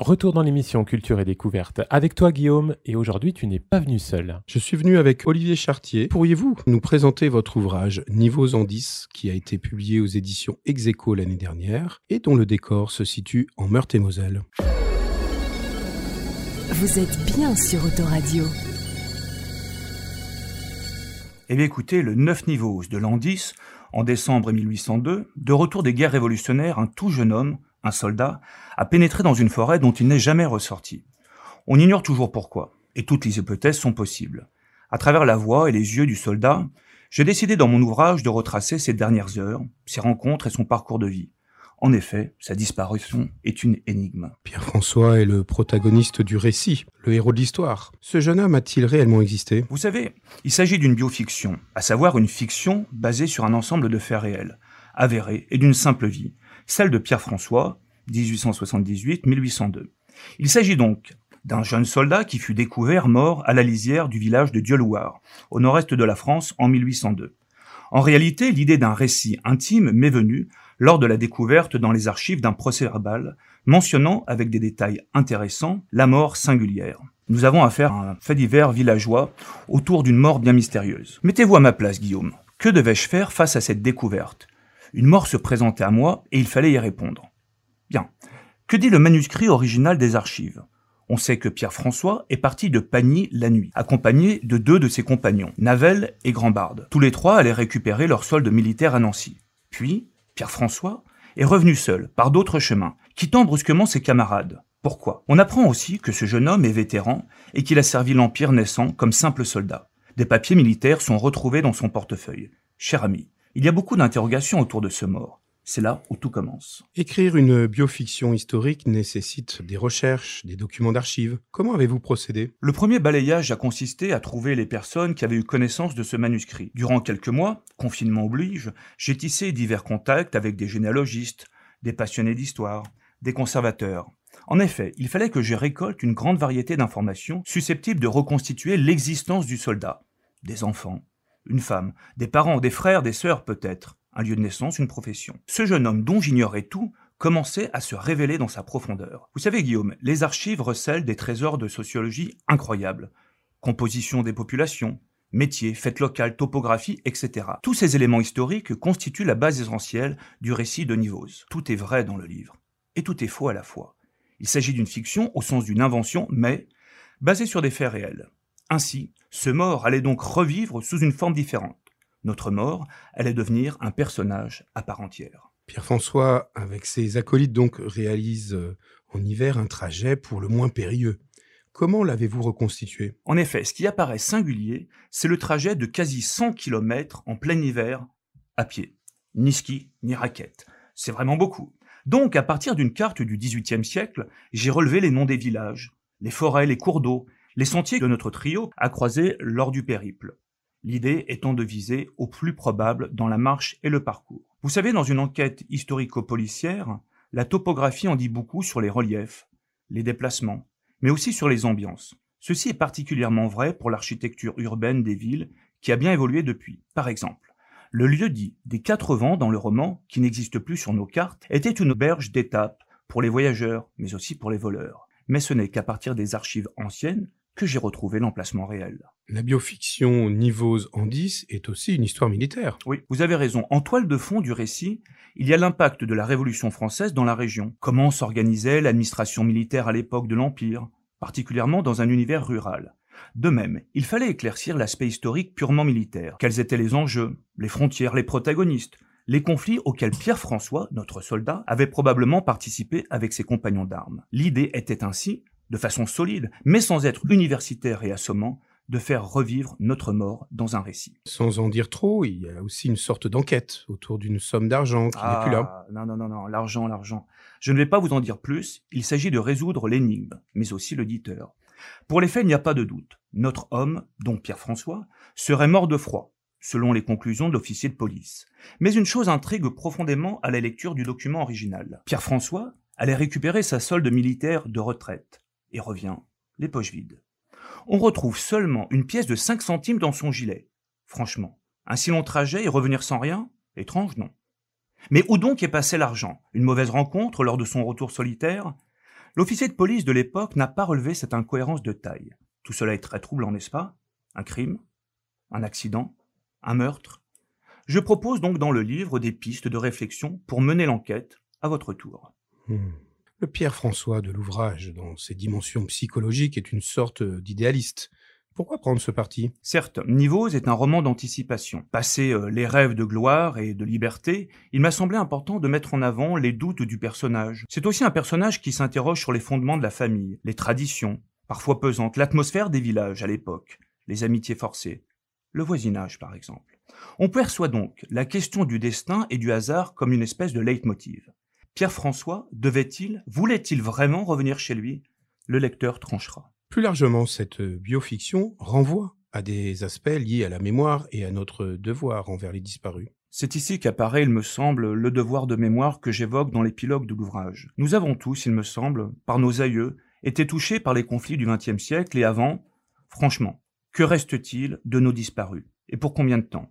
Retour dans l'émission Culture et Découverte avec toi Guillaume et aujourd'hui tu n'es pas venu seul. Je suis venu avec Olivier Chartier. Pourriez-vous nous présenter votre ouvrage Niveaux en 10 qui a été publié aux éditions Execo l'année dernière et dont le décor se situe en Meurthe-et-Moselle Vous êtes bien sur Autoradio. Eh bien écoutez, le 9 niveaux de l'an 10, en décembre 1802, de retour des guerres révolutionnaires, un tout jeune homme, un soldat, a pénétré dans une forêt dont il n'est jamais ressorti. On ignore toujours pourquoi, et toutes les hypothèses sont possibles. À travers la voix et les yeux du soldat, j'ai décidé dans mon ouvrage de retracer ses dernières heures, ses rencontres et son parcours de vie. En effet, sa disparition est une énigme. Pierre-François est le protagoniste du récit, le héros de l'histoire. Ce jeune homme a-t-il réellement existé? Vous savez, il s'agit d'une biofiction, à savoir une fiction basée sur un ensemble de faits réels, avérés et d'une simple vie, celle de Pierre-François, 1878-1802. Il s'agit donc d'un jeune soldat qui fut découvert mort à la lisière du village de Dieulouard, au nord-est de la France, en 1802. En réalité, l'idée d'un récit intime m'est venue lors de la découverte dans les archives d'un procès-verbal mentionnant avec des détails intéressants la mort singulière. Nous avons affaire à un fait divers villageois autour d'une mort bien mystérieuse. Mettez-vous à ma place, Guillaume. Que devais-je faire face à cette découverte? Une mort se présentait à moi et il fallait y répondre. Bien. Que dit le manuscrit original des archives? On sait que Pierre-François est parti de Pagny la nuit, accompagné de deux de ses compagnons, Navel et Grandbarde. Tous les trois allaient récupérer leur solde militaire à Nancy. Puis, Pierre-François est revenu seul, par d'autres chemins, quittant brusquement ses camarades. Pourquoi? On apprend aussi que ce jeune homme est vétéran et qu'il a servi l'Empire naissant comme simple soldat. Des papiers militaires sont retrouvés dans son portefeuille. Cher ami, il y a beaucoup d'interrogations autour de ce mort. C'est là où tout commence. Écrire une biofiction historique nécessite des recherches, des documents d'archives. Comment avez-vous procédé? Le premier balayage a consisté à trouver les personnes qui avaient eu connaissance de ce manuscrit. Durant quelques mois, confinement oblige, j'ai tissé divers contacts avec des généalogistes, des passionnés d'histoire, des conservateurs. En effet, il fallait que je récolte une grande variété d'informations susceptibles de reconstituer l'existence du soldat. Des enfants, une femme, des parents, des frères, des sœurs peut-être un lieu de naissance, une profession. Ce jeune homme dont j'ignorais tout commençait à se révéler dans sa profondeur. Vous savez Guillaume, les archives recèlent des trésors de sociologie incroyables. Composition des populations, métiers, fêtes locales, topographie, etc. Tous ces éléments historiques constituent la base essentielle du récit de Nivose. Tout est vrai dans le livre, et tout est faux à la fois. Il s'agit d'une fiction au sens d'une invention, mais basée sur des faits réels. Ainsi, ce mort allait donc revivre sous une forme différente notre mort, allait devenir un personnage à part entière. Pierre-François, avec ses acolytes, donc, réalise euh, en hiver un trajet pour le moins périlleux. Comment l'avez-vous reconstitué? En effet, ce qui apparaît singulier, c'est le trajet de quasi 100 km en plein hiver à pied. Ni ski, ni raquette. C'est vraiment beaucoup. Donc, à partir d'une carte du XVIIIe siècle, j'ai relevé les noms des villages, les forêts, les cours d'eau, les sentiers que notre trio a croisés lors du périple l'idée étant de viser au plus probable dans la marche et le parcours. Vous savez, dans une enquête historico-policière, la topographie en dit beaucoup sur les reliefs, les déplacements, mais aussi sur les ambiances. Ceci est particulièrement vrai pour l'architecture urbaine des villes qui a bien évolué depuis. Par exemple, le lieu dit des quatre vents dans le roman, qui n'existe plus sur nos cartes, était une auberge d'étape pour les voyageurs, mais aussi pour les voleurs. Mais ce n'est qu'à partir des archives anciennes que j'ai retrouvé l'emplacement réel. La biofiction Nivose en 10 est aussi une histoire militaire. Oui, vous avez raison. En toile de fond du récit, il y a l'impact de la Révolution française dans la région. Comment s'organisait l'administration militaire à l'époque de l'Empire, particulièrement dans un univers rural. De même, il fallait éclaircir l'aspect historique purement militaire. Quels étaient les enjeux, les frontières, les protagonistes, les conflits auxquels Pierre-François, notre soldat, avait probablement participé avec ses compagnons d'armes. L'idée était ainsi de façon solide, mais sans être universitaire et assommant, de faire revivre notre mort dans un récit. Sans en dire trop, il y a aussi une sorte d'enquête autour d'une somme d'argent qui n'est plus là. Ah, non, non, non, non, l'argent, l'argent. Je ne vais pas vous en dire plus, il s'agit de résoudre l'énigme, mais aussi l'auditeur. Pour les faits, il n'y a pas de doute. Notre homme, donc Pierre-François, serait mort de froid, selon les conclusions de l'officier de police. Mais une chose intrigue profondément à la lecture du document original. Pierre-François allait récupérer sa solde militaire de retraite et revient, les poches vides. On retrouve seulement une pièce de 5 centimes dans son gilet. Franchement, un si long trajet et revenir sans rien? Étrange, non. Mais où donc est passé l'argent? Une mauvaise rencontre lors de son retour solitaire? L'officier de police de l'époque n'a pas relevé cette incohérence de taille. Tout cela est très troublant, n'est-ce pas? Un crime? Un accident? Un meurtre? Je propose donc dans le livre des pistes de réflexion pour mener l'enquête à votre tour. Hmm. Le Pierre-François de l'ouvrage, dans ses dimensions psychologiques, est une sorte d'idéaliste. Pourquoi prendre ce parti? Certes, Nivose est un roman d'anticipation. Passé euh, les rêves de gloire et de liberté, il m'a semblé important de mettre en avant les doutes du personnage. C'est aussi un personnage qui s'interroge sur les fondements de la famille, les traditions, parfois pesantes, l'atmosphère des villages à l'époque, les amitiés forcées, le voisinage par exemple. On perçoit donc la question du destin et du hasard comme une espèce de leitmotiv. Pierre-François devait-il, voulait-il vraiment revenir chez lui? Le lecteur tranchera. Plus largement, cette biofiction renvoie à des aspects liés à la mémoire et à notre devoir envers les disparus. C'est ici qu'apparaît, il me semble, le devoir de mémoire que j'évoque dans l'épilogue de l'ouvrage. Nous avons tous, il me semble, par nos aïeux, été touchés par les conflits du XXe siècle et avant, franchement, que reste-t-il de nos disparus? Et pour combien de temps?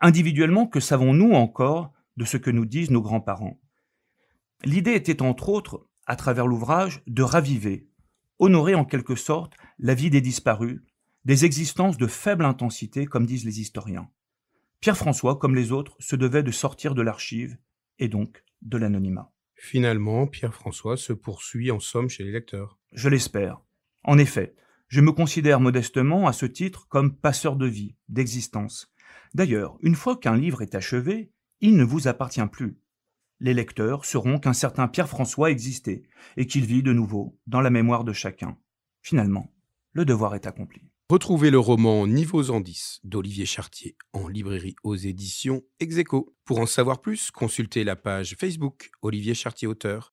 Individuellement, que savons-nous encore de ce que nous disent nos grands-parents? L'idée était entre autres, à travers l'ouvrage, de raviver, honorer en quelque sorte la vie des disparus, des existences de faible intensité, comme disent les historiens. Pierre-François, comme les autres, se devait de sortir de l'archive et donc de l'anonymat. Finalement, Pierre-François se poursuit en somme chez les lecteurs. Je l'espère. En effet, je me considère modestement à ce titre comme passeur de vie, d'existence. D'ailleurs, une fois qu'un livre est achevé, il ne vous appartient plus les lecteurs sauront qu'un certain Pierre-François existait et qu'il vit de nouveau dans la mémoire de chacun. Finalement, le devoir est accompli. Retrouvez le roman Niveaux en 10 d'Olivier Chartier en librairie aux éditions Execo. Pour en savoir plus, consultez la page Facebook Olivier Chartier Auteur